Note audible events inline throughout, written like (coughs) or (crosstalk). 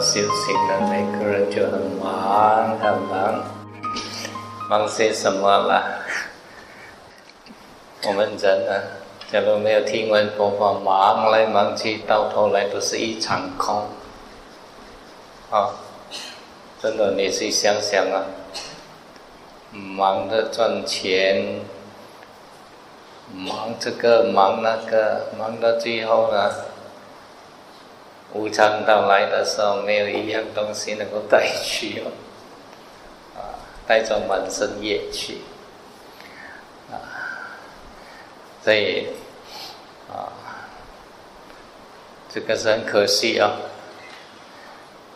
修行的每个人就很忙，很忙，忙些什么了？(laughs) 我们人呢，假如没有听闻佛法，忙来忙去，到头来都是一场空。啊，真的，你去想想啊，忙着赚钱，忙这个忙那个，忙到最后呢？无常到来的时候，没有一样东西能够带去哦，啊，带着满身业去，啊，所以啊，这个是很可惜啊。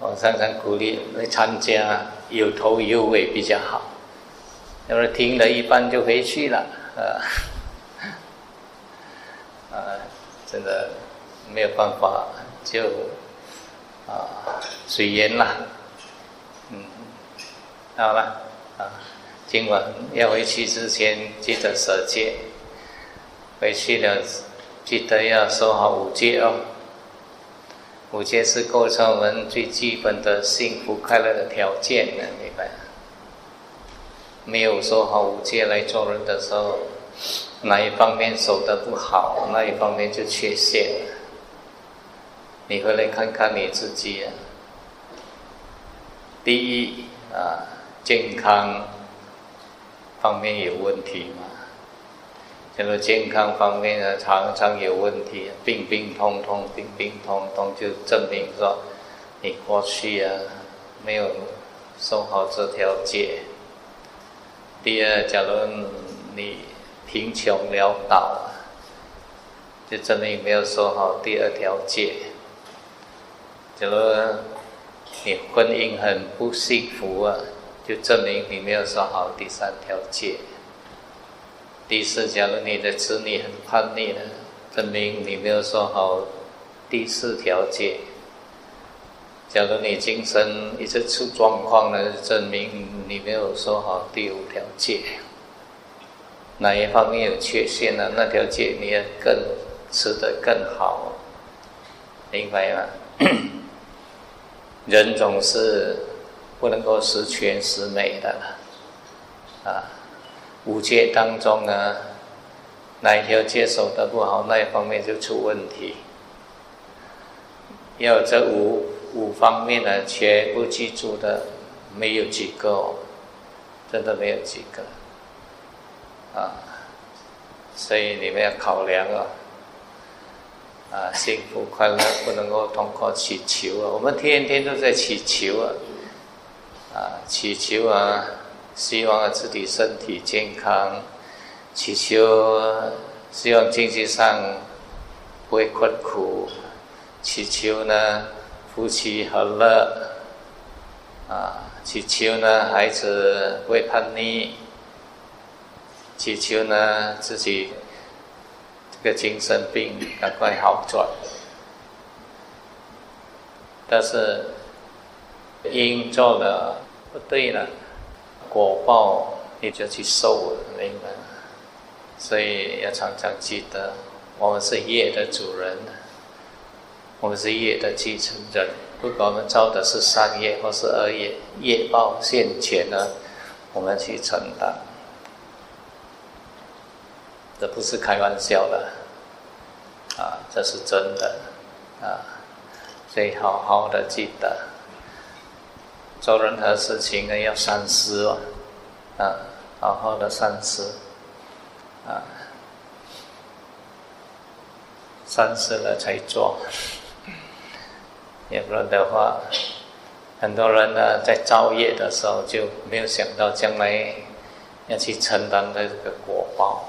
我常常鼓励来参加，有头有尾比较好，要是听了一半就回去了，啊，(laughs) 啊，真的没有办法。就啊随缘啦，嗯，好了啊，今晚要回去之前记得舍戒，回去了记得要守好五戒哦。五戒是构成我们最基本的幸福快乐的条件的，明白？没有守好五戒来做人的时候，哪一方面守得不好，那一方面就缺陷了。你回来看看你自己啊。第一啊，健康方面有问题吗？这个健康方面呢，常常有问题，病病痛痛，病病痛痛，就证明说你过去啊没有守好这条戒。第二，假如你贫穷潦倒，就证明没有守好第二条戒。假如你婚姻很不幸福啊，就证明你没有守好第三条戒。第四，假如你的子女很叛逆了，证明你没有守好第四条戒。假如你精神一直出状况了，证明你没有守好第五条戒。哪一方面有缺陷呢？那条戒你要更吃得更好，明白吗？(coughs) 人总是不能够十全十美的，啊，五戒当中呢，哪一条戒守得不好，那一方面就出问题。要这五五方面呢，全部记住的，没有几个哦，真的没有几个，啊，所以你们要考量啊。啊，幸福快乐不能够通过祈求啊！我们天天都在祈求啊，啊，祈求啊，希望自己身体健康，祈求希望经济上不会困苦，祈求呢夫妻和乐，啊，祈求呢孩子不会叛逆，祈求呢自己。这个精神病赶快好转，但是因做了不对了，果报你就去受了，明白？所以要常常记得，我们是业的主人，我们是业的继承人。不管我们造的是善业或是恶业，业报现前呢，我们去承担。这不是开玩笑的，啊，这是真的，啊，所以好好的记得，做任何事情呢要三思哦，啊，好好的三思，啊，三思了才做，(laughs) 要不然的话，很多人呢在造业的时候就没有想到将来要去承担的这个果报。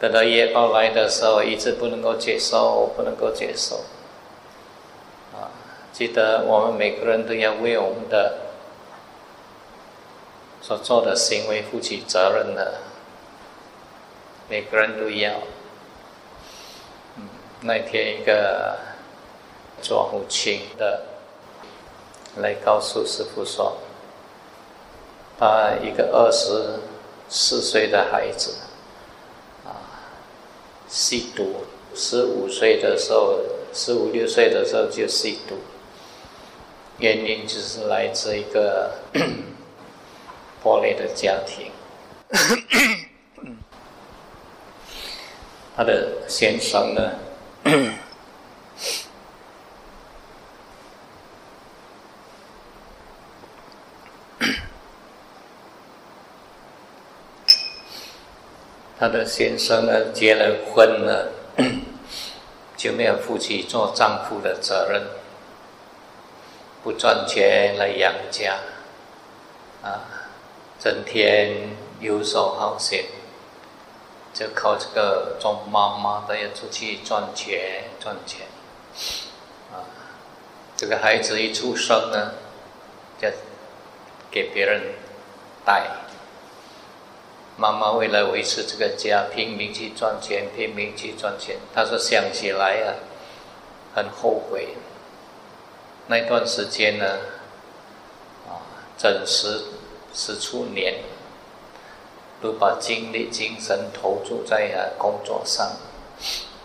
等到业报来的时候，一直不能够接受，不能够接受。记得我们每个人都要为我们的所做的行为负起责任的，每个人都要。嗯，那天一个做母亲的来告诉师傅说，他一个二十四岁的孩子啊，吸毒，十五岁的时候，十五六岁的时候就吸毒，原因就是来自一个 (coughs) 破裂的家庭。(coughs) 他的先生呢，(coughs) 他的先生呢结了婚了，就没有负起做丈夫的责任，不赚钱来养家，啊，整天游手好闲。就靠这个做妈妈的要出去赚钱赚钱，啊，这个孩子一出生呢，就给别人带。妈妈为了维持这个家，拼命去赚钱，拼命去赚钱。他说想起来啊，很后悔。那段时间呢，啊，整十十出年。都把精力、精神投注在啊工作上，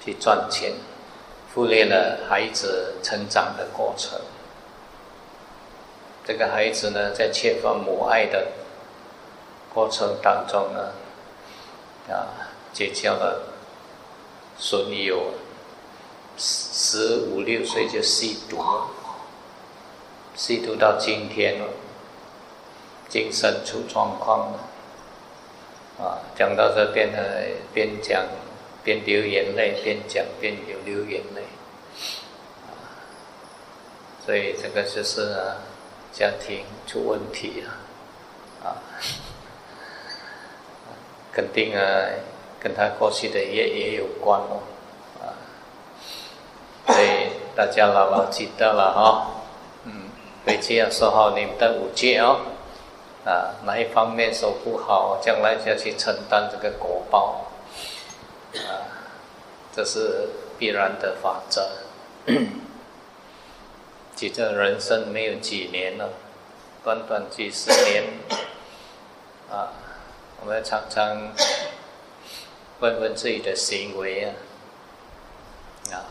去赚钱，忽略了孩子成长的过程。这个孩子呢，在缺乏母爱的过程当中呢，啊，结交了损友，十五六岁就吸毒，吸毒到今天了，精神出状况了。啊，讲到这边呢，边讲边流眼泪，边讲边流流眼泪，啊，所以这个就是啊，家庭出问题啊，啊，(laughs) 肯定啊，跟他过去的也也有关哦，啊，所以大家牢牢记得了哈，嗯，回去要说好你们的五戒哦。啊，哪一方面守不好，将来就要去承担这个果报，啊，这是必然的法则。(clears throat) 其实人生没有几年了，短短几十年，啊，我们常常问问自己的行为啊，啊，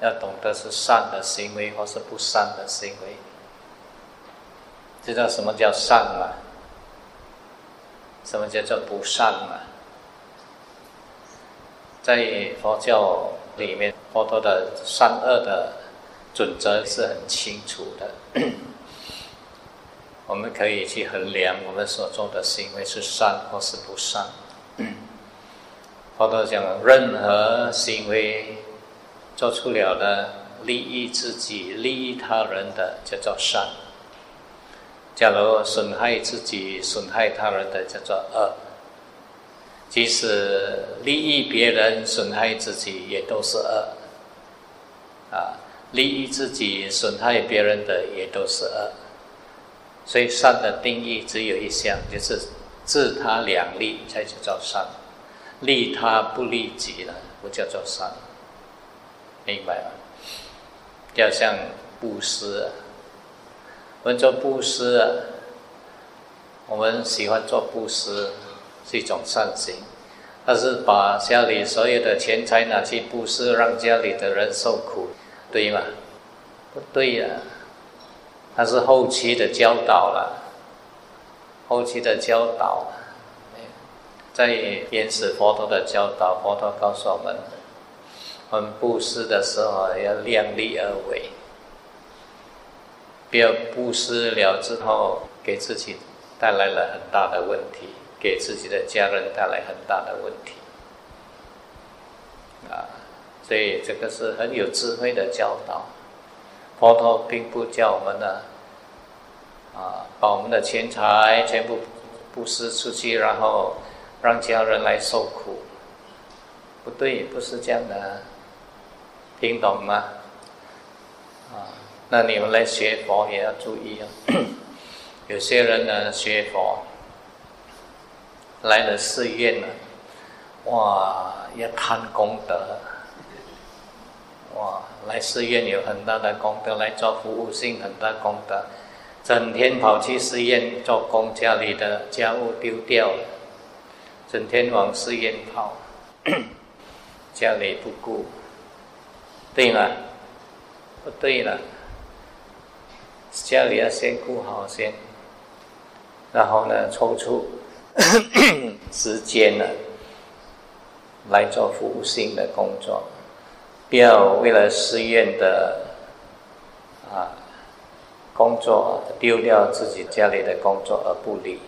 要懂得是善的行为或是不善的行为。知道什么叫善吗？什么叫做不善吗？在佛教里面，佛陀的善恶的准则是很清楚的。(clears throat) 我们可以去衡量我们所做的行为是善或是不善。(clears throat) 佛陀讲，任何行为做出了的利益自己、利益他人的，叫做善。假如损害自己、损害他人的叫做恶，即使利益别人、损害自己也都是恶。啊，利益自己、损害别人的也都是恶。所以善的定义只有一项，就是自他两利才叫做善，利他不利己了不叫做善。明白吗？要像布施。啊我们做布施，啊我们喜欢做布施是一种善行，但是把家里所有的钱财拿去布施，让家里的人受苦，对吗？不对呀，他是后期的教导了，后期的教导，在原始佛陀的教导，佛陀告诉我们，我们布施的时候要量力而为。不要布施了之后，给自己带来了很大的问题，给自己的家人带来很大的问题，啊，所以这个是很有智慧的教导。佛陀并不叫我们呢，啊，把我们的钱财全部布施出去，然后让家人来受苦，不对，不是这样的，听懂吗？啊。那你们来学佛也要注意啊！(clears throat) 有些人呢学佛来了寺院呢，哇，要贪功德，哇，来寺院有很大的功德，来做服务性很大功德。整天跑去寺院做工，家里的家务丢掉了，整天往寺院跑，(coughs) 家里不顾，对吗？不对了，家里要先顾好先，然后呢，抽出 (coughs) 时间呢来做服务性的工作，不要为了寺院的啊。工作丢掉自己家里的工作而不理，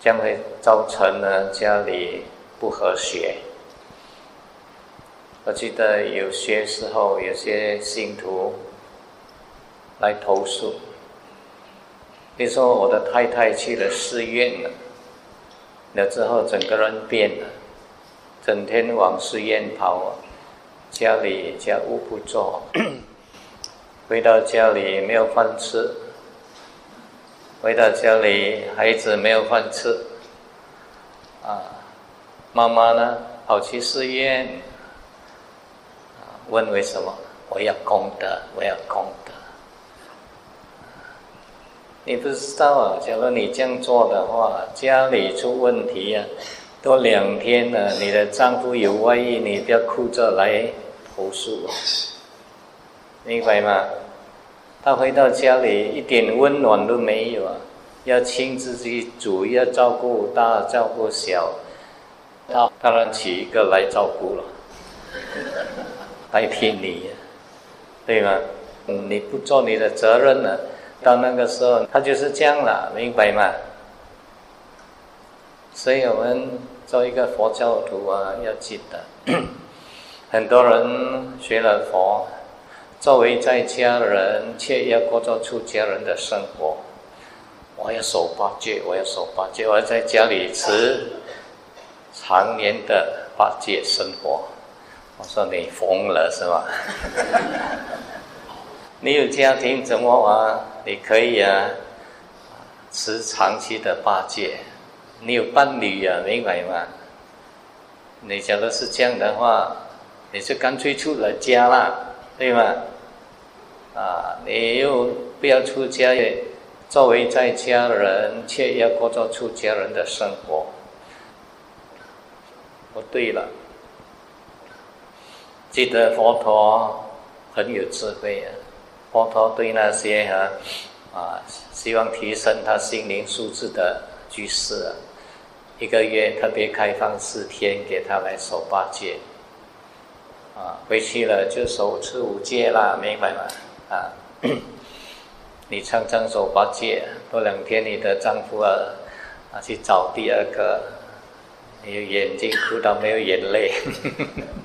将会造成呢家里不和谐。我记得有些时候有些信徒来投诉，你说我的太太去了寺院了，了之后整个人变了，整天往寺院跑，家里家务不做。(coughs) 回到家里没有饭吃，回到家里孩子没有饭吃，啊，妈妈呢跑去寺院，问为什么？我要功德，我要功德。你不知道啊？假如你这样做的话，家里出问题呀，都两天了，你的丈夫有外遇，你不要哭着来投诉，明白吗？他回到家里一点温暖都没有啊！要亲自去煮，要照顾大，照顾小，他当然起一个来照顾了，代替你，对吗？你不做你的责任了，到那个时候他就是这样了，明白吗？所以我们做一个佛教徒啊，要记得，(clears throat) 很多人学了佛。作为在家人，却要过着出家人的生活。我要守八戒，我要守八戒，我要在家里持常年的八戒生活。我说你疯了是吧？(laughs) 你有家庭怎么啊？你可以啊，持长期的八戒。你有伴侣啊，明白吗？你假如是这样的话，你就干脆出了家了，对吗？啊，你又不要出家，作为在家人，却要过着出家人的生活。不对了，记得佛陀很有智慧啊！佛陀对那些啊啊希望提升他心灵素质的居士，啊一个月特别开放四天给他来守八戒。啊，回去了就守持五戒啦，明白吗？啊，(coughs) 你常常守八戒，多两天你的丈夫啊啊去找第二个，你眼睛哭到没有眼泪，啊，(laughs)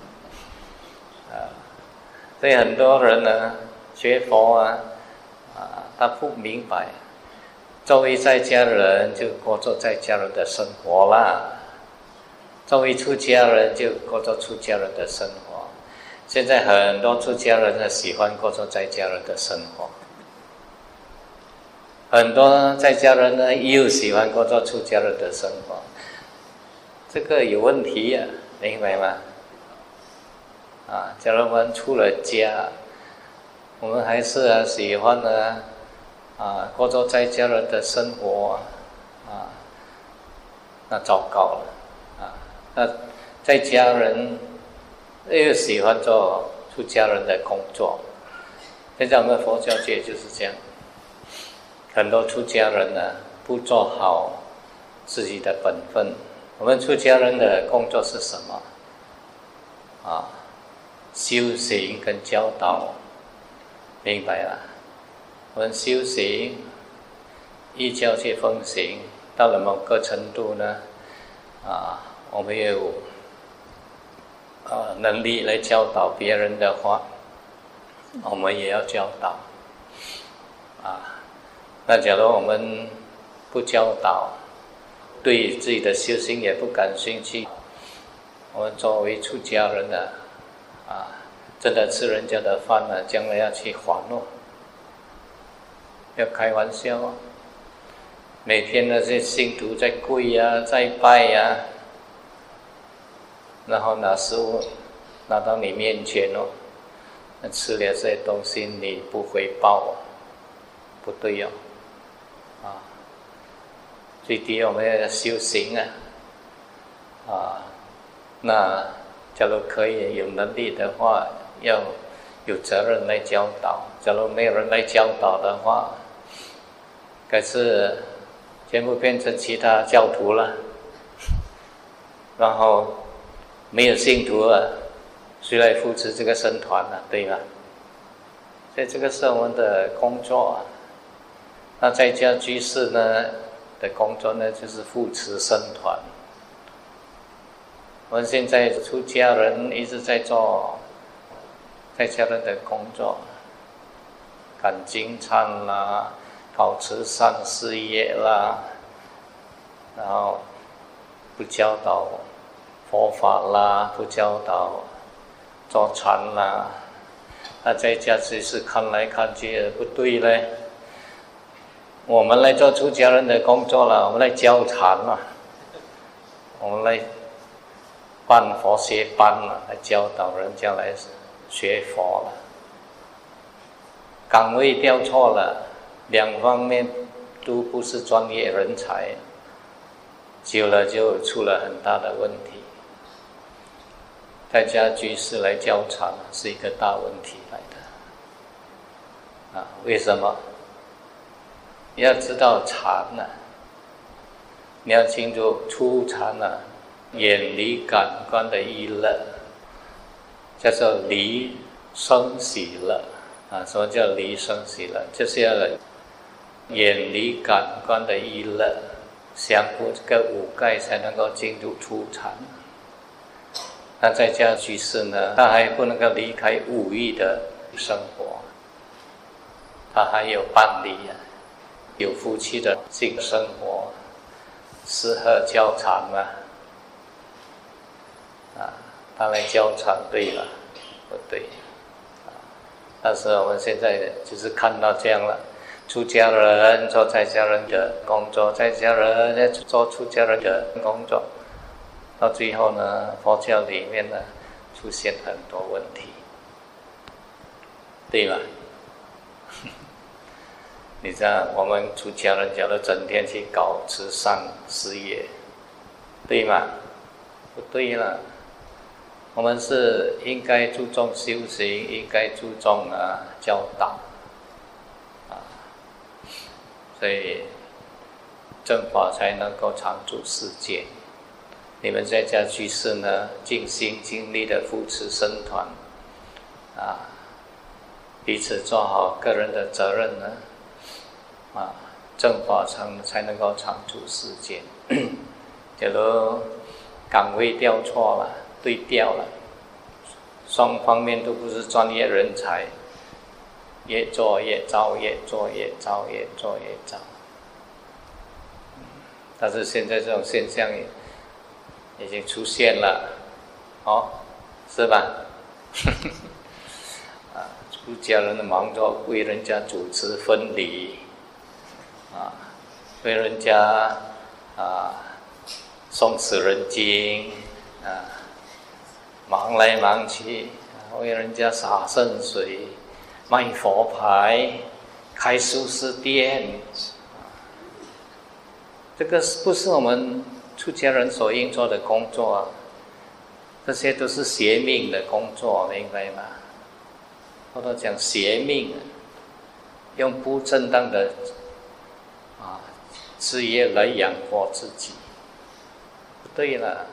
所以很多人呢学佛啊啊，他不明白，作为在家人就过着在家人的生活啦，作为出家人就过着出家人的生活。现在很多出家人呢，喜欢过着在家人的生活；很多在家人呢，又喜欢过着出家人的生活。这个有问题呀，明白吗？啊，假如我们出了家，我们还是喜欢呢啊过着在家人的生活啊，那糟糕了啊！那在家人。又喜欢做出家人的工作，现在我们佛教界就是这样，很多出家人呢不做好自己的本分。我们出家人的工作是什么？啊，修行跟教导，明白了？我们修行依教去奉行，到了某个程度呢，啊，我们有。啊，能力来教导别人的话，我们也要教导。啊，那假如我们不教导，对自己的修行也不感兴趣，我们作为出家人呢，啊真的吃人家的饭呢，将来要去还哦。要开玩笑啊！每天那些信徒在跪呀，在拜呀。然后拿食物拿到你面前哦，那吃了这些东西你不回报，不对哦，啊，最低我们要修行啊，啊，那假如可以有能力的话，要有责任来教导；假如没有人来教导的话，可是全部变成其他教徒了，然后没有信徒了。谁来扶持这个僧团呢？对吧？所以这个是我们的工作啊。那在家居士呢的工作呢，就是扶持僧团。我们现在出家人一直在做在家人的工作，赶经忏啦，搞慈善事业啦，然后不教导佛法啦，不教导。坐禅啦，那在家只是看来看去不对嘞。我们来做出家人的工作了，我们来教禅了，我们来办佛学班了，来教导人家来学佛了。岗位调错了，两方面都不是专业人才，久了就出了很大的问题。在家居士来教禅是一个大问题来的，啊，为什么？你要知道禅呢，你要清楚初禅呢，远离感官的娱乐，叫做离生喜乐啊。什么叫离生喜乐？就是要远离感官的娱乐，降服这个五盖，才能够进入初禅。那在家居士呢，他还不能够离开五欲的生活，他还有伴侣啊，有夫妻的性生活，适合交缠啊？啊，他来交场对了，不对？啊，但是我们现在就是看到这样了，出家人做在家人的工作，在家人在做出家人的工作。到最后呢，佛教里面呢出现很多问题，对吧？(laughs) 你知道我们出家人假如整天去搞慈善事业，对吗？不对了，我们是应该注重修行，应该注重啊教导，啊，所以正法才能够常住世界。你们在家居士呢，尽心尽力的扶持僧团，啊，彼此做好个人的责任呢，啊，正法才才能够长住世间。(coughs) 假如岗位调错了，对调了，双方面都不是专业人才，越做越糟，越做越糟，越做越糟。但是现在这种现象也。已经出现了，哦，是吧？(laughs) 啊，出家人的忙着为人家主持婚礼，啊，为人家啊送死人经，啊，忙来忙去，为人家洒圣水，卖佛牌，开素食店，这个是不是我们？出家人所应做的工作啊，这些都是邪命的工作，明白吗？或者讲邪命，用不正当的啊职业来养活自己，不对了。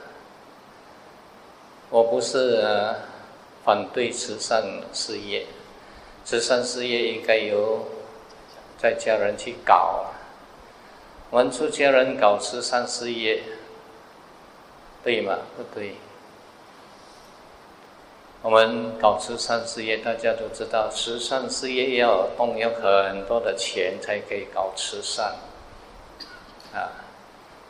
我不是反对慈善事业，慈善事业应该由在家人去搞。我们出家人搞慈善事业，对吗？不对。我们搞慈善事业，大家都知道，慈善事业要动用很多的钱才可以搞慈善。啊，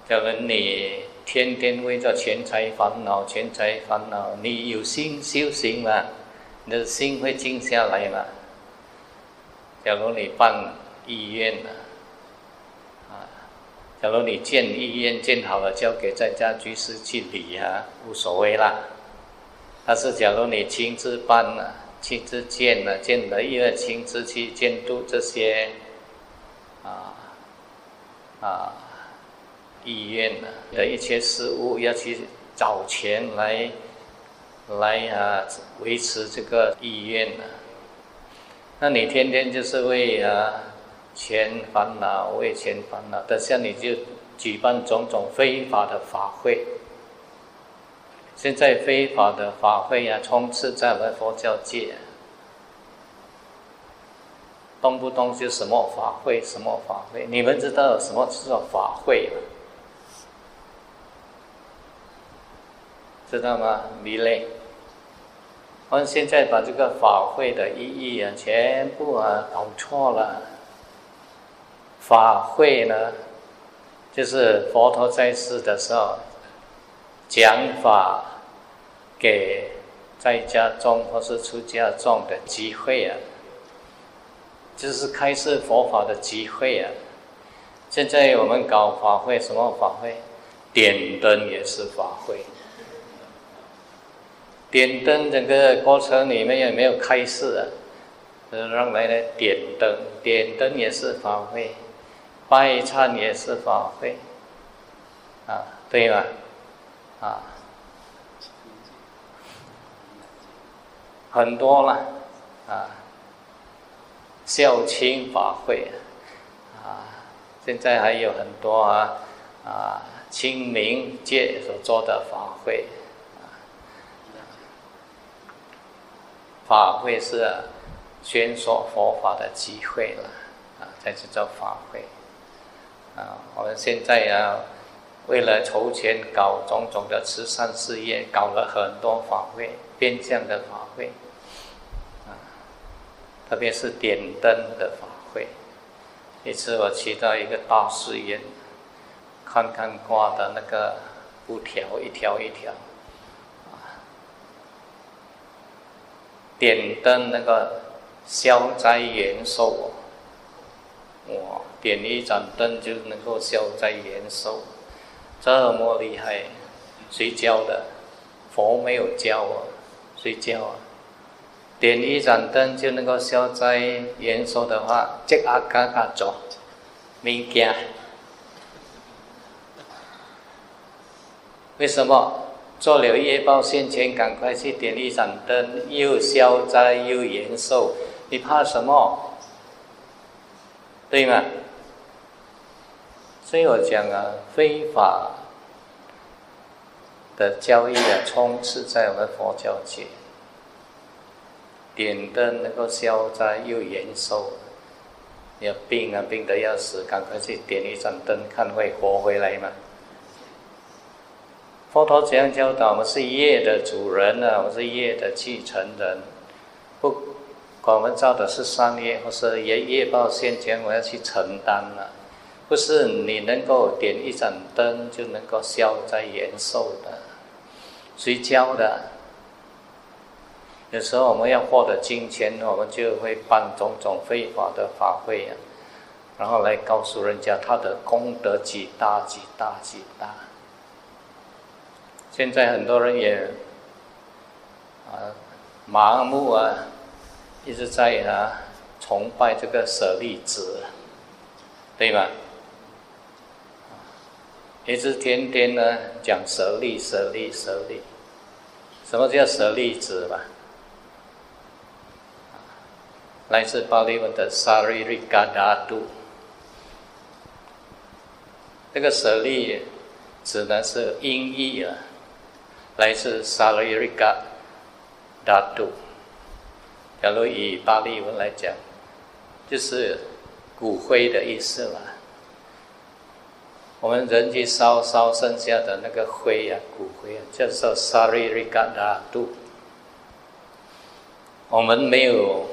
假如你天天为着钱财烦恼，钱财烦恼，你有心修行吗？你的心会静下来吗？假如你办医院啊？假如你建医院建好了，交给在家居士去理啊，无所谓啦。但是假如你亲自办呢，亲自建了，建了又要亲自去监督这些啊啊医院的一切事务，要去找钱来来啊维持这个医院呢。那你天天就是为啊钱烦恼，为钱烦恼，等下你就举办种种非法的法会。现在非法的法会啊，充斥在我们佛教界，动不动就什么法会，什么法会。你们知道什么叫法会吗？知道吗？离类。我们现在把这个法会的意义啊，全部啊搞错了。法会呢，就是佛陀在世的时候讲法给在家众或是出家众的机会啊，就是开示佛法的机会啊。现在我们搞法会，什么法会？点灯也是法会。点灯整个过程里面也没有开示啊，让来来点灯，点灯也是法会，拜忏也是法会，啊，对吗？啊，很多了，啊，孝亲法会，啊，现在还有很多啊，啊，清明节所做的法会。法会是宣说佛法的机会了，啊，才是叫法会。啊，我们现在啊，为了筹钱搞种种的慈善事业，搞了很多法会，变相的法会，啊，特别是点灯的法会。一次我去到一个大寺院，看看挂的那个布条，一条一条。点灯那个消灾延寿，哇！点一盏灯就能够消灾延寿，这么厉害，谁教的？佛没有教啊，谁教啊？点一盏灯就能够消灾延寿的话，即刻嘎嘎做，没惊。为什么？做了业报现前，赶快去点一盏灯，又消灾又延寿，你怕什么？对吗？所以我讲啊，非法的交易啊，充斥在我们佛教界。点灯能够消灾又延寿，你要病啊，病得要死，赶快去点一盏灯，看会活回来吗？佛陀怎样教导？我们是业的主人呢，我们是业的继承人。不管我们造的是善业，或是业业报现前，我要去承担了。不是你能够点一盏灯就能够消灾延寿的。谁教的？有时候我们要获得金钱，我们就会办种种非法的法会啊，然后来告诉人家他的功德几大几大几大。现在很多人也啊盲目啊，一直在啊崇拜这个舍利子，对吧？一直天天呢讲舍利舍利舍利，什么叫舍利子吧？来自巴利文的萨利利嘎达杜，这个舍利指的是音译啊。来自萨利瑞嘎达杜，假如以巴利文来讲，就是骨灰的意思嘛。我们人去烧烧剩下的那个灰呀，骨灰啊，叫做萨利瑞嘎达杜。我们没有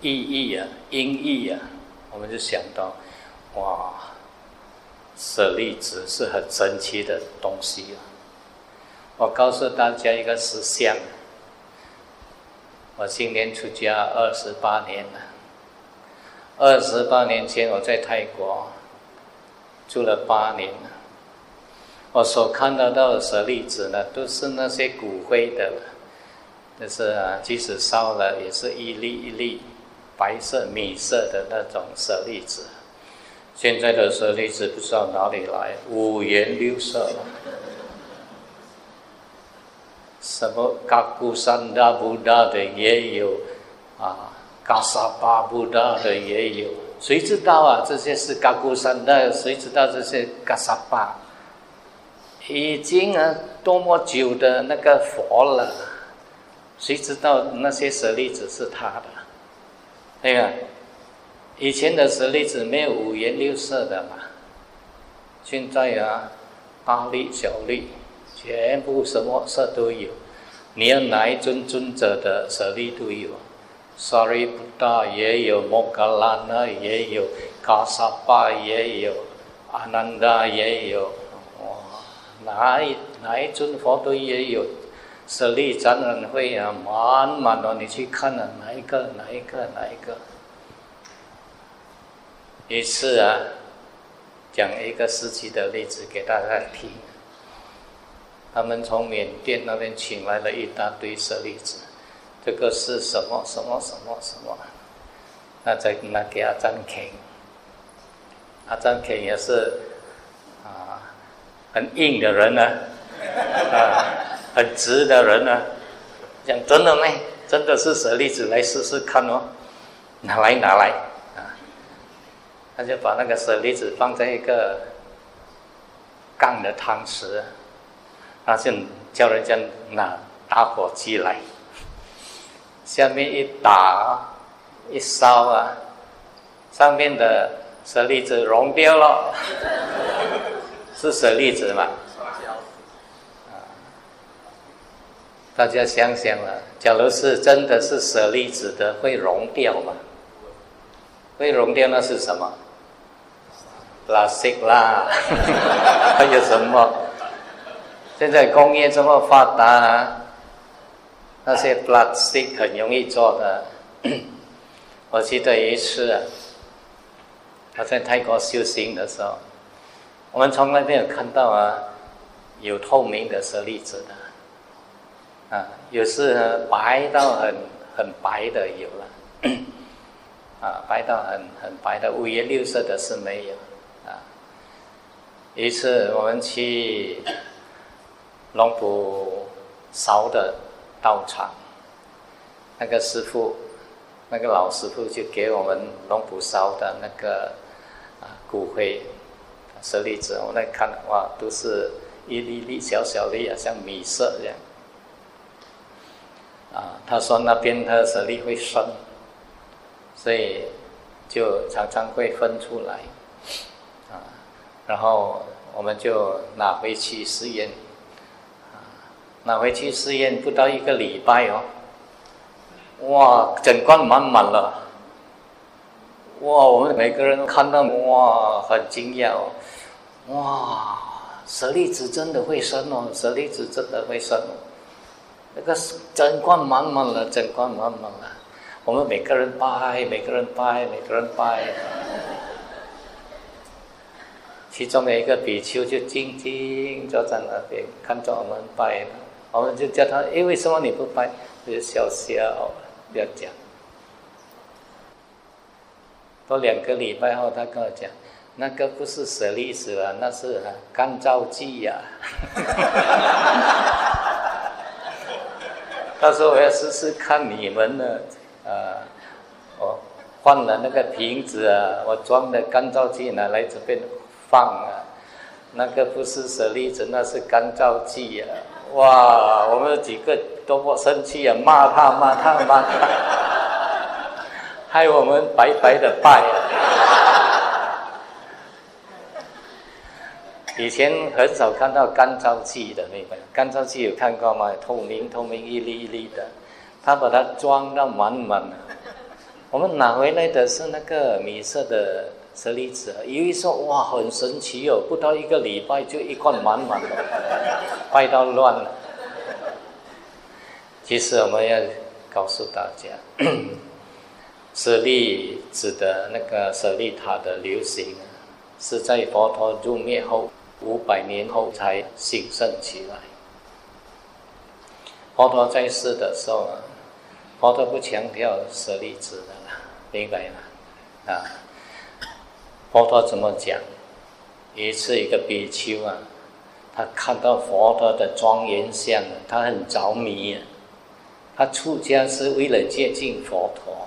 意义啊，音译啊，我们就想到，哇，舍利子是很神奇的东西啊。我告诉大家一个实相：我今年出家二十八年了。二十八年前我在泰国住了八年。我所看得到的舍利子呢，都是那些骨灰的，就是，即使烧了，也是一粒一粒白色米色的那种舍利子。现在的舍利子不知道哪里来，五颜六色。什么嘎古山大布达的也有，啊，嘎萨巴布达的也有。谁知道啊？这些是嘎古三大，谁知道这些嘎萨巴？已经啊，多么久的那个佛了，谁知道那些舍利子是他的？对呀，以前的舍利子没有五颜六色的嘛，现在啊，大粒小粒，全部什么色都有。你要哪一尊尊者的舍利都有，Sorry 不大也有，摩格拉那也有，卡萨巴也有，阿难达也有。哇哪一哪一尊佛都也有舍利展览会啊，满满的，你去看啊，哪一个哪一个哪一个？一次啊，讲一个实际的例子给大家听。他们从缅甸那边请来了一大堆舍利子，这个是什么什么什么什么？那再拿给阿张肯，阿张肯也是啊。很硬的人呢，啊，很直的人呢，讲真的呢，真的是舍利子来试试看哦，拿来拿来啊，他就把那个舍利子放在一个钢的汤匙，他就叫人家拿打火机来，下面一打一烧啊，上面的舍利子融掉了。(laughs) 是舍利子嘛？大家想想啊，假如是真的是舍利子的，会融掉吗？会融掉那是什么？plastic 啦，(laughs) 还有什么？现在工业这么发达，啊那些 plastic 很容易做的。(coughs) 我记得有一次啊，他在泰国修行的时候。我们从来没有看到啊，有透明的舍利子的，啊，有是白到很很白的有了，(coughs) 啊，白到很很白的五颜六色的是没有，啊，一次我们去龙普烧的道场，那个师傅，那个老师傅就给我们龙普烧的那个啊骨灰。舍利子，我来看，哇，都是一粒粒小小的，像米色这样。啊，他说那边的舍利会生，所以就常常会分出来。啊，然后我们就拿回去试验。拿回去试验不到一个礼拜哦，哇，整罐满满了。哇，我们每个人都看到，哇，很惊讶哦。哇，舍利子真的会生哦！舍利子真的会生！那个整罐满满了，整罐满满了。我们每个人拜，每个人拜，每个人拜。其中的一个比丘就静静坐在那边，看着我们拜。我们就叫他：哎，为什么你不拜？他就笑笑，不要讲。多两个礼拜后，他跟我讲。那个不是舍利子了，那是干燥剂呀。(laughs) 他说：“我要试试看你们呢，啊，我换了那个瓶子啊，我装的干燥剂拿来这边放啊。那个不是舍利子，那是干燥剂呀。哇，我们几个多么生气啊！骂他，骂他，骂他，害我们白白的拜。”以前很少看到干燥剂的那个，干燥剂有看过吗？透明透明一粒一粒的，他把它装到满满的。我们拿回来的是那个米色的舍利子，以为说哇很神奇哦，不到一个礼拜就一罐满满的，(laughs) 拜到乱了。其实我们要告诉大家，(clears throat) 舍利子的那个舍利塔的流行，是在佛陀入灭后。五百年后才兴盛起来。佛陀在世的时候啊，佛陀不强调舍利子的，明白吗？啊，佛陀怎么讲？一次一个比丘啊，他看到佛陀的庄严相，他很着迷啊。他出家是为了接近佛陀。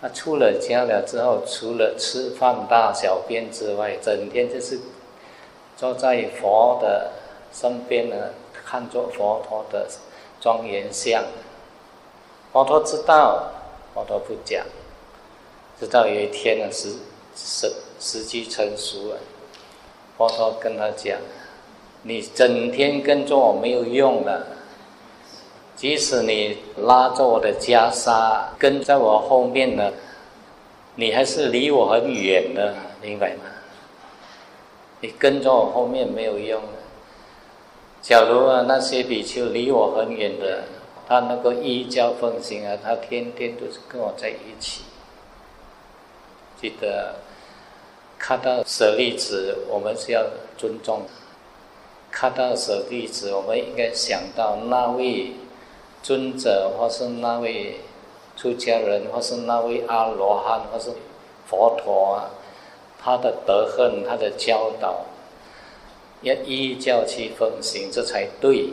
他出了家了之后，除了吃饭、大小便之外，整天就是坐在佛的身边呢，看着佛陀的。庄严相，佛陀知道，佛陀不讲，直到有一天呢，时时时机成熟了，佛陀跟他讲：“你整天跟着我没有用的，即使你拉着我的袈裟跟在我后面呢，你还是离我很远的，明白吗？你跟着我后面没有用。”假如啊，那些比丘离我很远的，他那个依教奉行啊，他天天都是跟我在一起。记得看到舍利子，我们是要尊重；看到舍利子，我们应该想到那位尊者，或是那位出家人，或是那位阿罗汉，或是佛陀啊，他的德行，他的教导。要依教去奉行，这才对。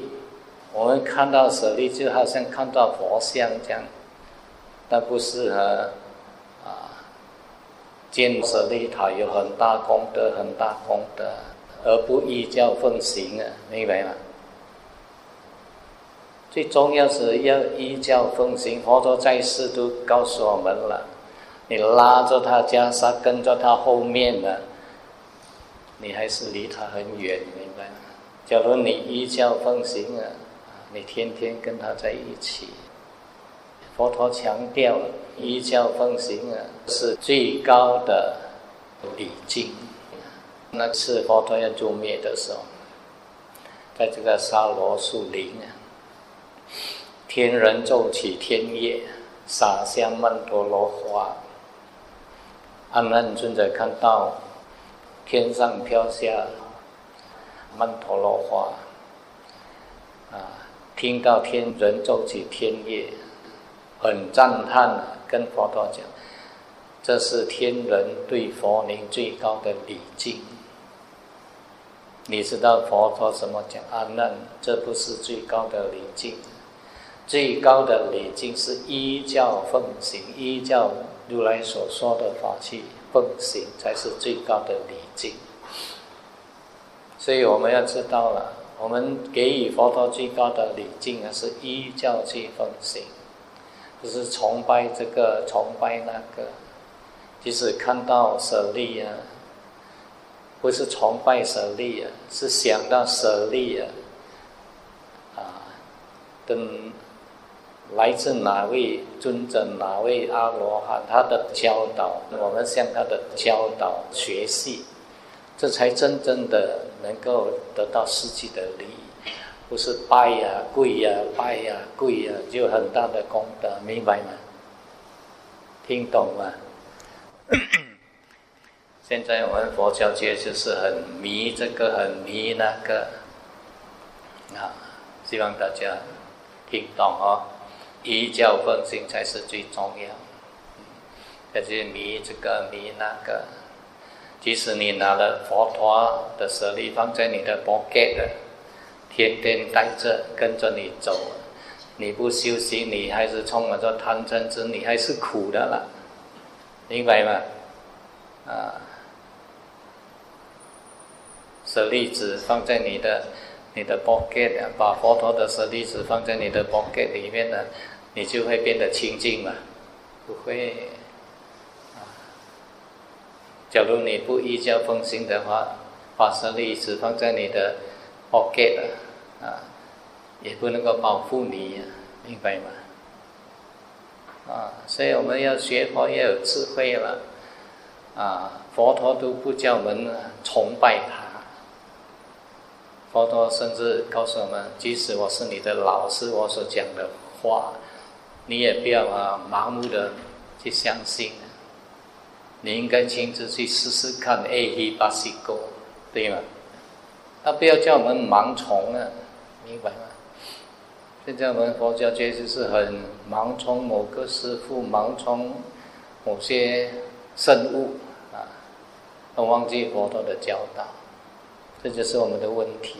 我们看到舍利，就好像看到佛像这样，但不适合。建舍利塔有很大功德，很大功德，而不依教奉行啊，明白吗？最重要是要依教奉行。佛陀在世都告诉我们了，你拉着他袈裟，跟着他后面的。你还是离他很远，明白吗？假如你依教奉行啊，你天天跟他在一起。佛陀强调，依教奉行啊，是最高的礼敬。那次佛陀要诛灭的时候，在这个沙罗树林啊，天人奏起天乐，洒下曼陀罗花。阿难尊者看到。天上飘下曼陀罗花，啊，听到天人奏起天乐，很赞叹，跟佛陀讲，这是天人对佛灵最高的礼敬。你知道佛陀怎么讲？阿难，这不是最高的礼敬，最高的礼敬是依教奉行，依教如来所说的法器。奉行才是最高的礼敬，所以我们要知道了，我们给予佛陀最高的礼敬啊，是依教去奉行，不是崇拜这个崇拜那个。即使看到舍利啊，不是崇拜舍利啊，是想到舍利啊，啊，等。来自哪位尊者？哪位阿罗汉？他的教导，我们向他的教导学习，这才真正的能够得到实际的利益，不是拜呀、跪呀、拜呀、跪呀，就很大的功德，明白吗？听懂吗？(coughs) 现在我们佛教界就是很迷这个，很迷那个，啊，希望大家听懂哦。依教奉行才是最重要，而且迷这个迷那个，即使你拿了佛陀的舍利放在你的 pocket，天天带着跟着你走，你不休息，你还是充满着贪嗔痴，你还是苦的了，明白吗？啊，舍利子放在你的你的 pocket，把佛陀的舍利子放在你的 pocket 里面呢？你就会变得清净嘛？不会。假如你不依教奉行的话，把舍利子放在你的 pocket 啊，也不能够保护你，明白吗？啊，所以我们要学佛要有智慧了啊！佛陀都不叫我们崇拜他，佛陀甚至告诉我们：即使我是你的老师，我所讲的话。你也不要啊，盲目的去相信，你应该亲自去试试看。A、B、巴西狗，对吗？他不要叫我们盲从啊，明白吗？现在我们佛教界就是很盲从某个师傅，盲从某些圣物啊，都忘记佛陀的教导，这就是我们的问题。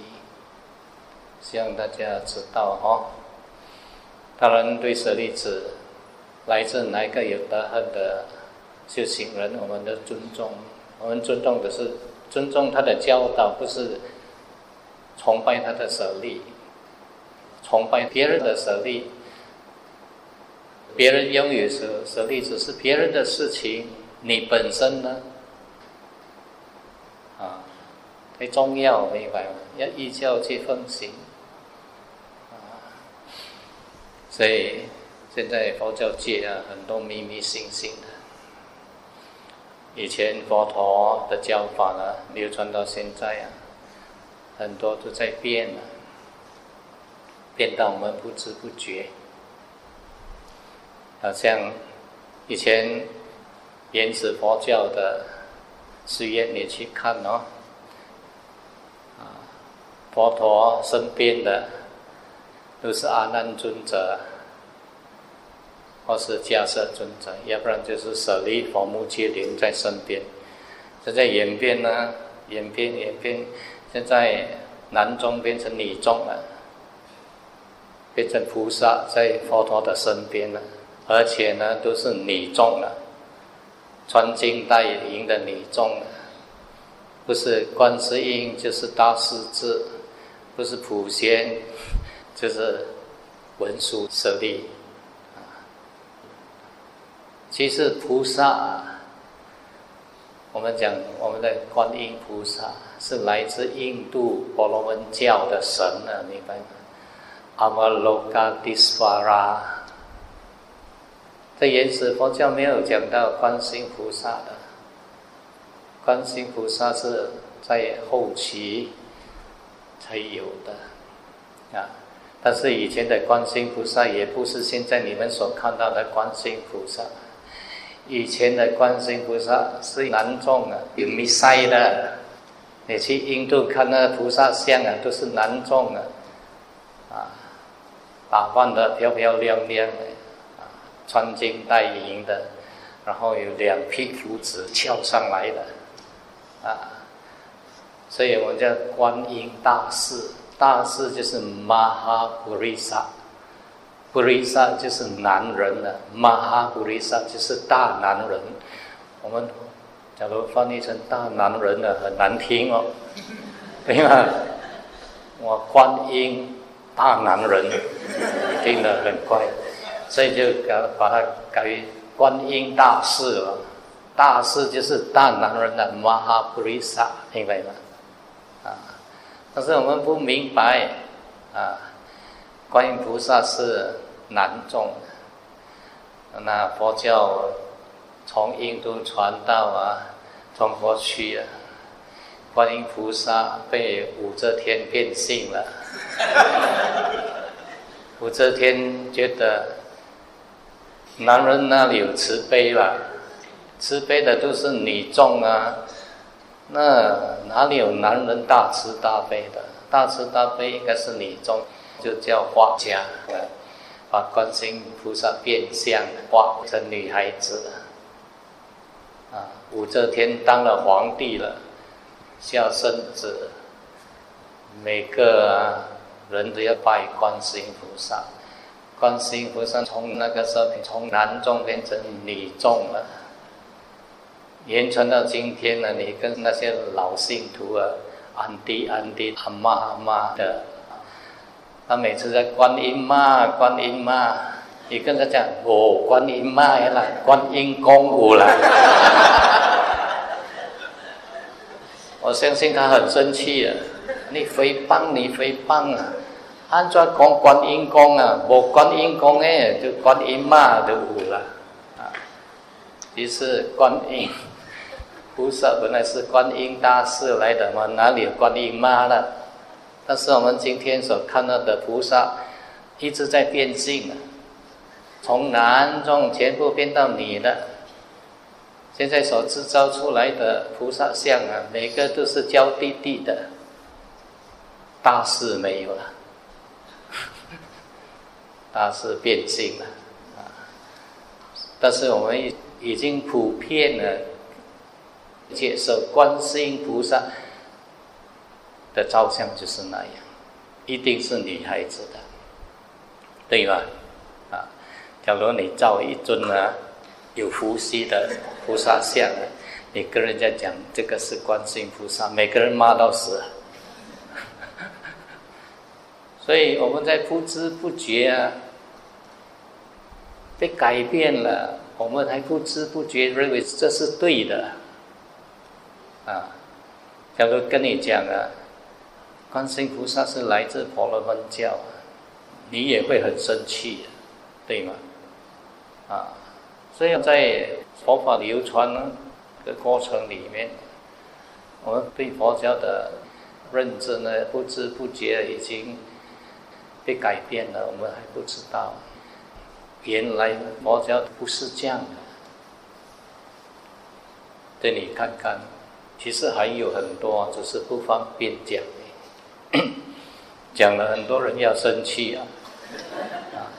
希望大家知道哦。当然，对舍利子来自哪一个有德行的修行人，我们的尊重，我们尊重的是尊重他的教导，不是崇拜他的舍利。崇拜别人的舍利，别人拥有舍舍利只是别人的事情，你本身呢？啊，最重要明白吗？要依教去奉行。啊，所以现在佛教界啊，很多迷迷信信的。以前佛陀的教法呢，流传到现在啊，很多都在变了。变到我们不知不觉，好像以前原始佛教的寺院，你去看哦，啊，佛陀身边的都是阿难尊者，或是迦叶尊者，要不然就是舍利佛、目犍连在身边。现在演变呢，演变演变，现在男众变成女众了。变成菩萨在佛陀的身边了，而且呢都是女众了，穿金戴银的女众了，不是观世音就是大势至，不是普贤 (laughs) 就是文殊舍利。其实菩萨，我们讲我们的观音菩萨是来自印度婆罗门教的神呢，明白吗？阿摩罗伽迪斯瓦拉，在原始佛教没有讲到观世音菩萨的，观世音菩萨是在后期才有的啊。但是以前的观世音菩萨也不是现在你们所看到的观世音菩萨，以前的观世音菩萨是男众啊，有弥赛的。你去印度看那菩萨像啊，都是男众啊。打扮的漂漂亮亮的，啊，穿金戴银的，然后有两匹胡子翘上来的，啊，所以我们叫观音大士，大士就是玛哈布利萨，布利萨就是男人了，玛哈布利萨就是大男人。我们假如翻译成大男人了，很难听哦，(laughs) 对吗？我观音。大男人听得很快，所以就给把它改为观音大士了。大士就是大男人的玛哈布利萨，明白吗？啊，但是我们不明白啊，观音菩萨是男众。那佛教从印度传到啊中国去啊，观音菩萨被武则天变性了。武则天觉得男人那里有慈悲吧？慈悲的都是女众啊，那哪里有男人大慈大悲的？大慈大悲应该是女众，就叫画家，把观世音菩萨变相画成女孩子。啊，武则天当了皇帝了，下圣旨，每个。人都要拜观世音菩萨，观世音菩萨从那个时候从男众变成女众了，延传到今天呢。你跟那些老信徒啊，安迪安迪阿妈阿妈的，他每次在观音妈观音妈，你跟他讲哦观音妈啦，观音公舞了，(laughs) 我相信他很生气啊。你诽谤，你诽谤啊！按照讲观音公啊，无观音公诶，就观音妈都有了啊。于是观音菩萨本来是观音大士来的嘛，哪里有观音妈了？但是我们今天所看到的菩萨一直在变性啊，从男众全部变到女的。现在所制造出来的菩萨像啊，每个都是娇滴滴的。大事没有了，(laughs) 大事变性了啊。但是我们已经普遍的接受观世音菩萨的照相就是那样，一定是女孩子的，对吧？啊，假如你照一尊呢有呼吸的菩萨像，你跟人家讲这个是观世音菩萨，每个人骂到死。所以我们在不知不觉啊，被改变了，我们还不知不觉认为这是对的，啊，假如跟你讲啊，观世音菩萨是来自婆罗门教，你也会很生气，对吗？啊，所以在佛法流传的过程里面，我们对佛教的认知呢，不知不觉已经。被改变了，我们还不知道。原来佛教不是这样的。对你看看，其实还有很多，只是不方便讲。(coughs) 讲了很多人要生气啊！啊，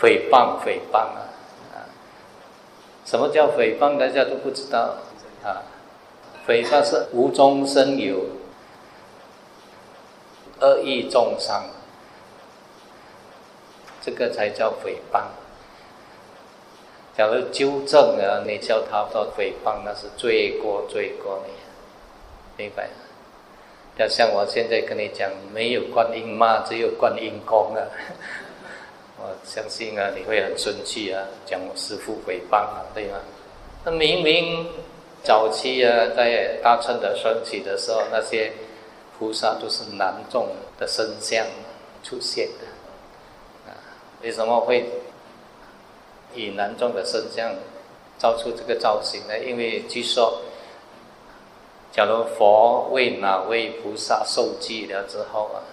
诽谤诽谤啊！啊，什么叫诽谤？大家都不知道啊！诽谤是无中生有，恶意重伤。这个才叫诽谤。假如纠正了，你叫他做诽谤，那是罪过罪过你，明白？要像我现在跟你讲，没有观音妈，只有观音公啊！(laughs) 我相信啊，你会很生气啊，讲我师父诽谤啊，对吗？那明明早期啊，在大乘的升起的时候，那些菩萨都是男众的身相出现的。为什么会以男众的身相造出这个造型呢？因为据说，假如佛为哪位菩萨受记了之后啊，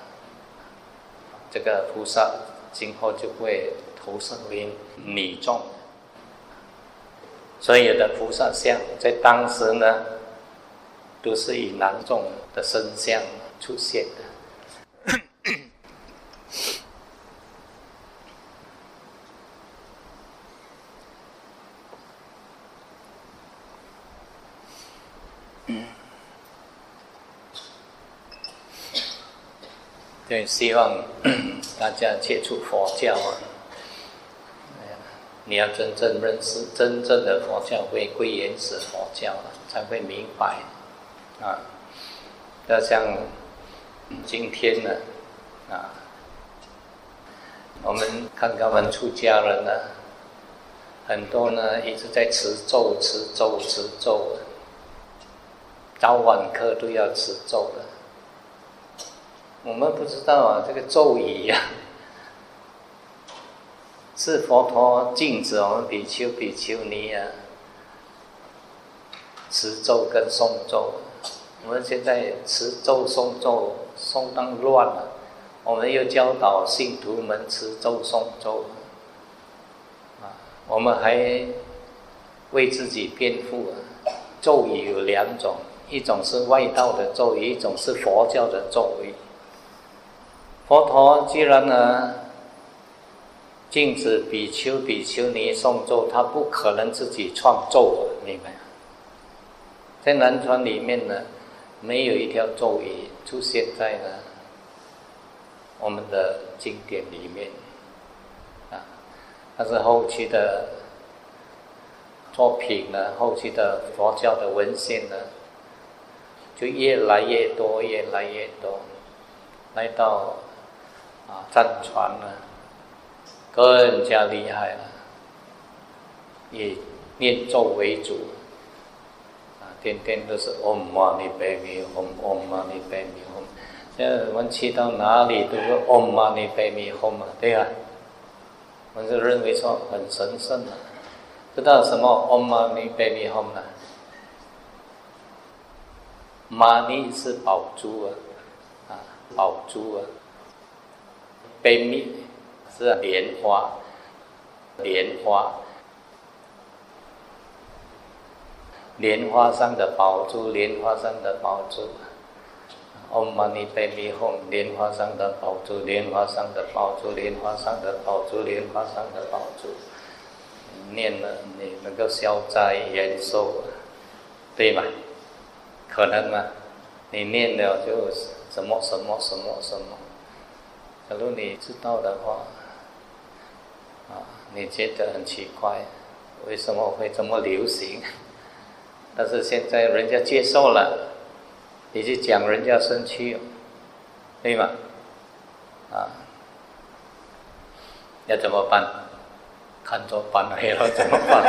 这个菩萨今后就会投生为女众，所有的菩萨像在当时呢，都是以男众的身相出现的。嗯对，希望 (coughs) 大家接触佛教啊！你要真正认识真正的佛教，回归原始佛教了，才会明白啊！要像今天呢啊，我们看他们出家人呢，很多呢一直在持咒、持咒、持咒，早晚课都要持咒的。我们不知道啊，这个咒语呀，(laughs) 是佛陀禁止我们比丘、比丘尼啊持咒跟诵咒。我们现在持咒、诵咒诵当乱了，我们又教导信徒们持咒、诵咒，啊，我们还为自己辩护啊。咒语有两种，一种是外道的咒语，一种是佛教的咒语。佛陀既然呢禁止比丘、比丘尼诵咒，他不可能自己创咒，明白在南传里面呢，没有一条咒语出现在呢我们的经典里面啊。但是后期的作品呢，后期的佛教的文献呢，就越来越多，越来越多，来到。啊，战传呢更加厉害了，以念咒为主，啊，天天都是 Om Mani Padme Hum，Om Mani Padme Hum。现在我们去到哪里都是 Om Mani Padme Hum 啊，对啊，我们就认为说很神圣啊。知道什么 Om Mani Padme Hum 呢？Mani 是宝珠啊，啊，宝珠啊。悲蜜是莲花，莲花，莲花上的宝珠，莲花上的宝珠。Om Mani Padme Hum，莲花上的宝珠，莲花上的宝珠，莲花上的宝珠，莲花上的宝珠。念了，你能够消灾延寿，对吗？可能吗？你念了就什么什么什么什么。假如你知道的话，啊，你觉得很奇怪，为什么会这么流行？但是现在人家接受了，你去讲人家生气，对吗？啊，要怎么办？看着办了怎么办？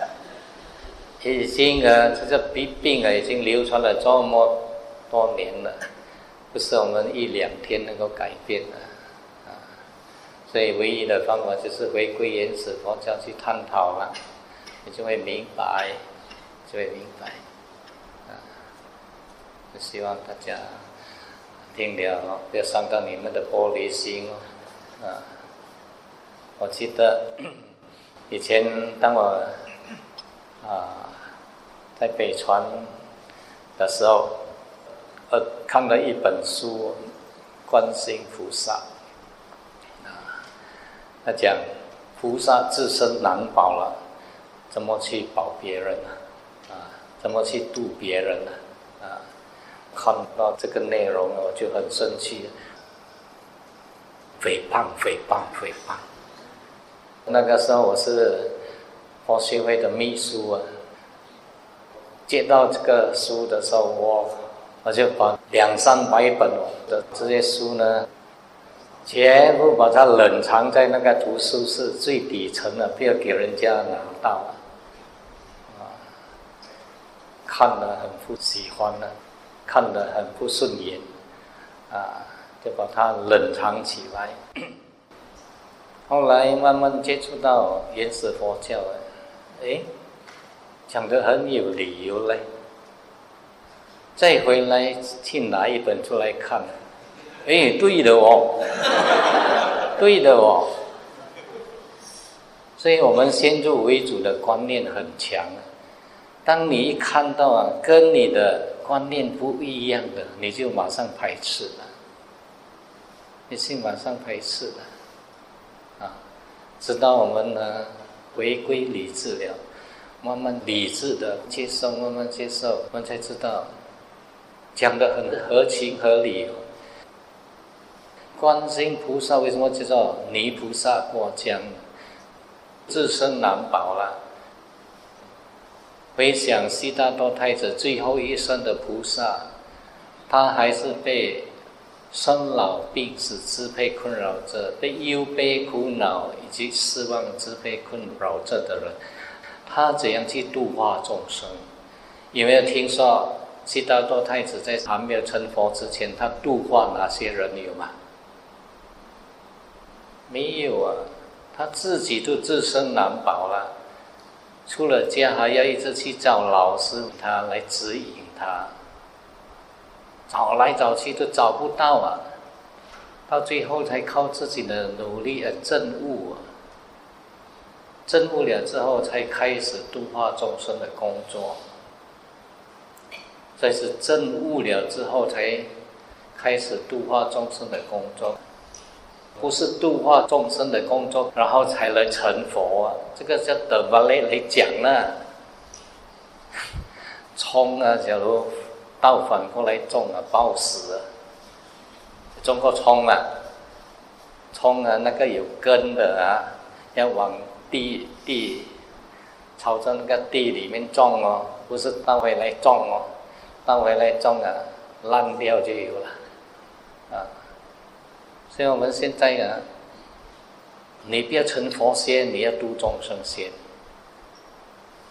(laughs) 已经啊，这个病病啊，已经流传了这么多年了，不是我们一两天能够改变的啊。所以唯一的方法就是回归原始佛教去探讨了，你就会明白，就会明白啊。希望大家听了不要伤到你们的玻璃心哦，啊。我记得以前当我啊在北川的时候，呃看了一本书《观世菩萨》，啊，他讲菩萨自身难保了，怎么去保别人呢？啊，怎么去度别人呢？啊，看到这个内容我就很生气，诽谤，诽谤，诽谤。那个时候我是佛学会的秘书啊，接到这个书的时候，我我就把两三百本的这些书呢，全部把它冷藏在那个图书室最底层的，不要给人家拿到啊，看了很不喜欢了，看得很不顺眼，啊，就把它冷藏起来。(coughs) 后来慢慢接触到原始佛教，哎，讲得很有理由嘞。再回来去拿一本出来看，哎，对的哦，(laughs) 对的哦。所以我们先入为主的观念很强。当你一看到啊，跟你的观念不一样的，你就马上排斥了，你是马上排斥了。直到我们呢回归理智了，慢慢理智的接受，慢慢接受，我们才知道讲的很合情合理。观世音菩萨为什么叫做泥菩萨过江？自身难保了。回想悉达多太子最后一生的菩萨，他还是被。生老病死支配困扰着，被忧悲苦恼以及失望支配困扰着的人，他怎样去度化众生？有没有听说悉达多太子在还没有成佛之前，他度化哪些人有吗？没有啊，他自己都自身难保了，出了家还要一直去找老师，他来指引他。找来找去都找不到啊，到最后才靠自己的努力而证悟啊，证悟了之后才开始度化众生的工作，这是证悟了之后才开始度化众生的工作，不是度化众生的工作，然后才能成佛啊，这个叫等巴来来讲呢，冲啊，假如。倒反过来种啊，暴死啊！种个葱啊，葱啊，那个有根的啊，要往地地朝着那个地里面种哦，不是倒回来种哦，倒回来种啊，烂掉就有了啊。所以我们现在啊，你不要成佛先，你要度众生先。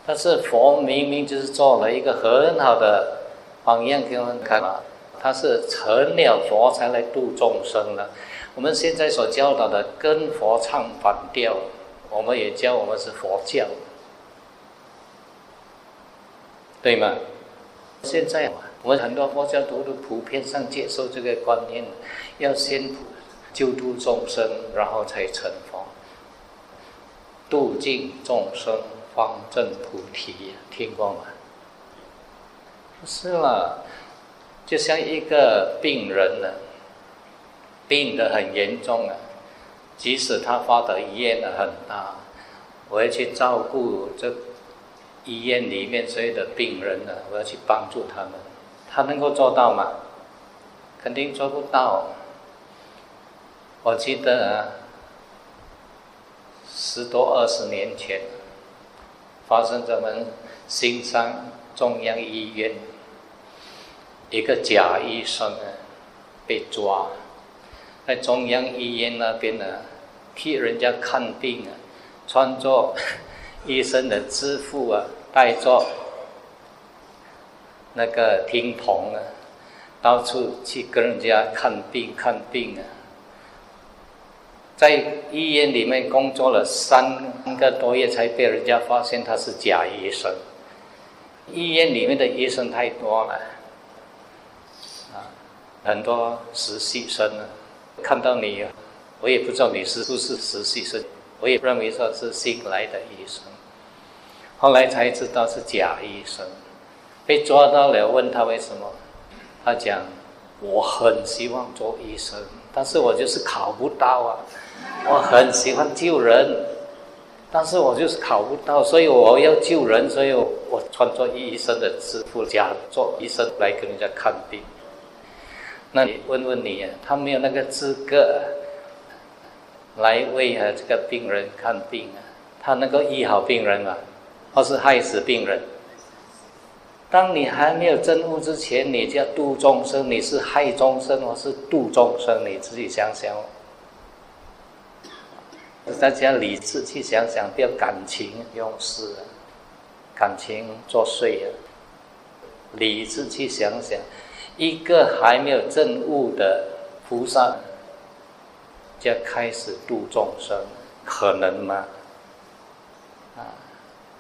但是佛明明就是做了一个很好的。榜样给我们看嘛，他是成了佛才来度众生的。我们现在所教导的跟佛唱反调，我们也教我们是佛教，对吗？现在我们很多佛教徒都普遍上接受这个观念，要先救度众生，然后才成佛，度尽众生方证菩提，听过吗？不是啦，就像一个病人呢，病得很严重了，即使他发的医院很大，我要去照顾这医院里面所有的病人呢，我要去帮助他们，他能够做到吗？肯定做不到。我记得啊，十多二十年前，发生咱们新山中央医院。一个假医生啊，被抓，在中央医院那边呢，替人家看病啊，穿着 (laughs) 医生的制服啊，戴着那个听筒啊，到处去跟人家看病看病啊，在医院里面工作了三个多月，才被人家发现他是假医生。医院里面的医生太多了。啊很多实习生呢，看到你，我也不知道你是不是实习生，我也认为说是新来的医生，后来才知道是假医生，被抓到了，问他为什么，他讲我很希望做医生，但是我就是考不到啊，我很喜欢救人，但是我就是考不到，所以我要救人，所以我穿着医生的制服，假做医生来跟人家看病。那你问问你啊，他没有那个资格来为啊这个病人看病啊，他能够医好病人吗？或是害死病人？当你还没有真悟之前，你就要度众生，你是害众生或是度众生？你自己想想。大家理智去想想，不要感情用事，感情作祟啊！理智去想想。一个还没有证悟的菩萨，就开始度众生，可能吗？啊，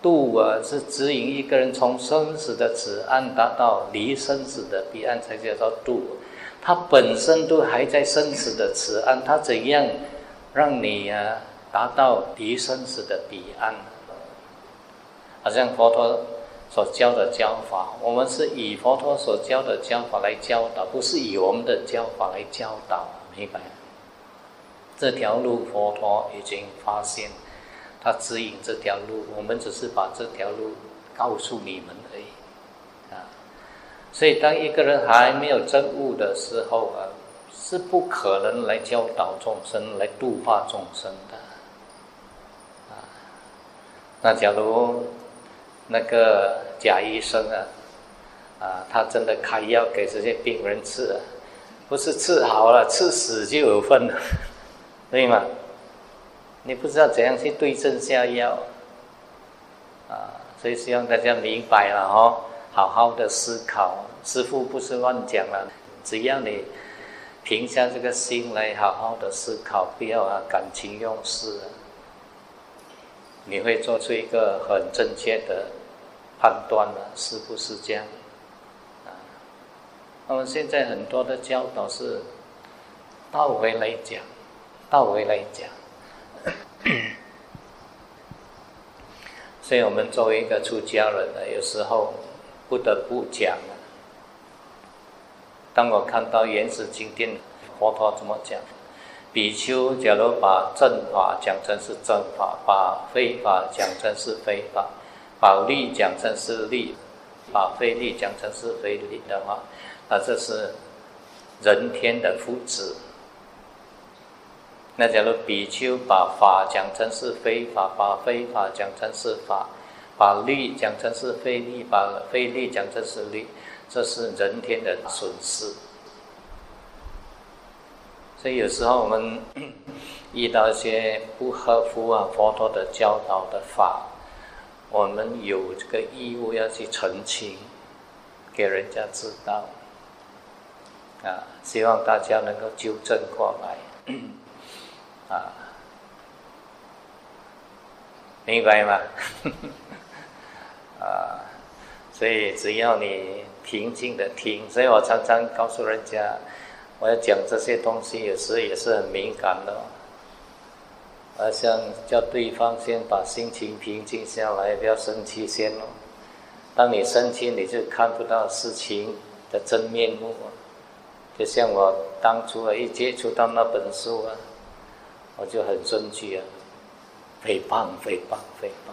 度啊是指引一个人从生死的此岸达到离生死的彼岸，才叫做度。他本身都还在生死的此岸，他怎样让你啊达到离生死的彼岸？好像佛陀。所教的教法，我们是以佛陀所教的教法来教导，不是以我们的教法来教导，明白？这条路佛陀已经发现，他指引这条路，我们只是把这条路告诉你们而已，啊！所以当一个人还没有证悟的时候啊，是不可能来教导众生、来度化众生的，啊！那假如。那个贾医生啊，啊，他真的开药给这些病人吃啊，不是治好了，吃死就有份了，(laughs) 对吗？你不知道怎样去对症下药，啊，所以希望大家明白了哦，好好的思考，师傅不是乱讲了，只要你平下这个心来，好好的思考，不要啊感情用事。你会做出一个很正确的判断了，是不是这样？啊，那么现在很多的教导是倒回来讲，倒回来讲，所以我们作为一个出家人呢，有时候不得不讲。当我看到原始经典，佛陀怎么讲？比丘，假如把正法讲成是正法，把非法讲成是非法，把利讲成是利，把非利讲成是非利的话，那这是人天的福祉。那假如比丘把法讲成是非法，把非法讲成是法，把利讲成是非利，把非利讲成是利，这是人天的损失。所以有时候我们 (clears throat) 遇到一些不合乎啊佛陀的教导的法，我们有这个义务要去澄清，给人家知道。啊，希望大家能够纠正过来。(coughs) 啊，明白吗？(laughs) 啊，所以只要你平静的听，所以我常常告诉人家。我要讲这些东西，有时也是很敏感的。我想叫对方先把心情平静下来，不要生气先哦。当你生气，你就看不到事情的真面目！就像我当初啊一接触到那本书啊，我就很生气啊，诽谤诽谤诽谤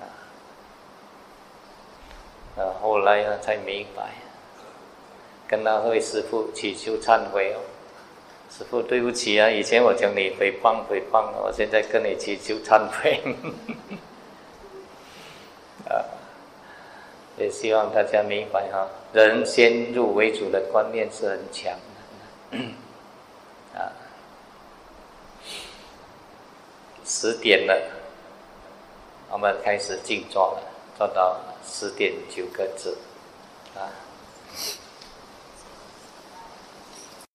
啊！啊，后来啊才明白，跟那位师傅祈求忏悔哦，师傅对不起啊，以前我讲你诽谤诽谤，我现在跟你祈求忏悔。(laughs) 啊，也希望大家明白哈，人先入为主的观念是很强的。啊，十点了，我们开始静坐了，坐到十点九个字，